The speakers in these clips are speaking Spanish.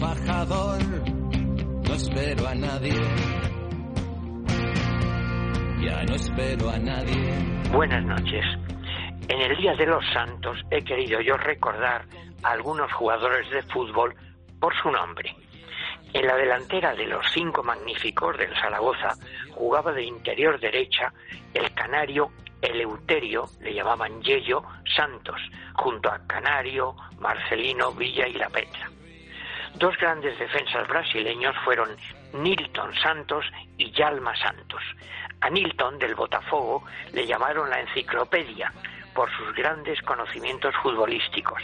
fajador. No espero a nadie. Ya no espero a nadie. Buenas noches. En el Día de los Santos he querido yo recordar a algunos jugadores de fútbol por su nombre. En la delantera de los cinco magníficos del Zaragoza jugaba de interior derecha el canario Eleuterio, le llamaban Yello Santos, junto a Canario, Marcelino, Villa y La Petra. Dos grandes defensas brasileños fueron Nilton Santos y Yalma Santos. A Nilton del Botafogo le llamaron la enciclopedia por sus grandes conocimientos futbolísticos.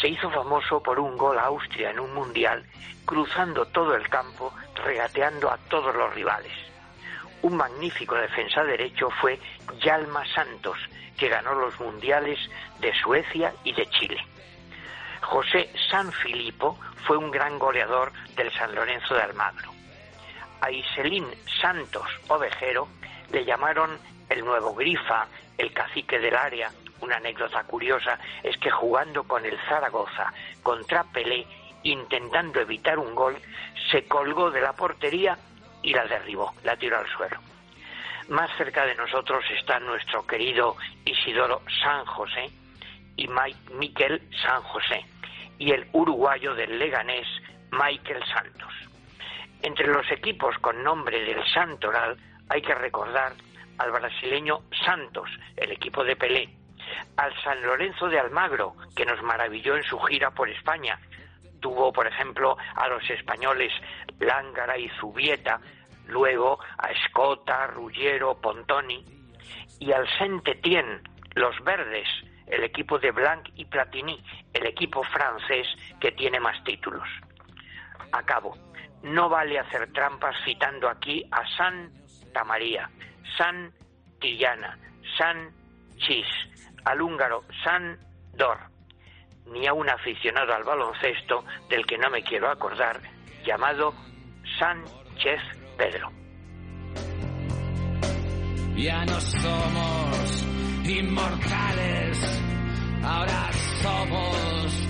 Se hizo famoso por un gol a Austria en un mundial, cruzando todo el campo, regateando a todos los rivales. Un magnífico defensa derecho fue Yalma Santos, que ganó los mundiales de Suecia y de Chile. José San Filipo fue un gran goleador del San Lorenzo de Almagro. A Iselín Santos Ovejero le llamaron el nuevo Grifa, el cacique del área. Una anécdota curiosa es que jugando con el Zaragoza contra Pelé, intentando evitar un gol, se colgó de la portería y la derribó, la tiró al suelo. Más cerca de nosotros está nuestro querido Isidoro San José y Miquel San José y el uruguayo del Leganés Michael Santos. Entre los equipos con nombre del Santoral hay que recordar al brasileño Santos, el equipo de Pelé, al San Lorenzo de Almagro, que nos maravilló en su gira por España. Tuvo, por ejemplo, a los españoles Lángara y Zubieta, luego a Escota, Ruggiero, Pontoni, y al Saint-Étienne, los verdes, el equipo de Blanc y Platini, el equipo francés que tiene más títulos. Acabo. No vale hacer trampas citando aquí a Santa María, San Tillana, San Chis, al húngaro San Dor, ni a un aficionado al baloncesto del que no me quiero acordar, llamado Sánchez Pedro. Ya no somos inmortales, ahora somos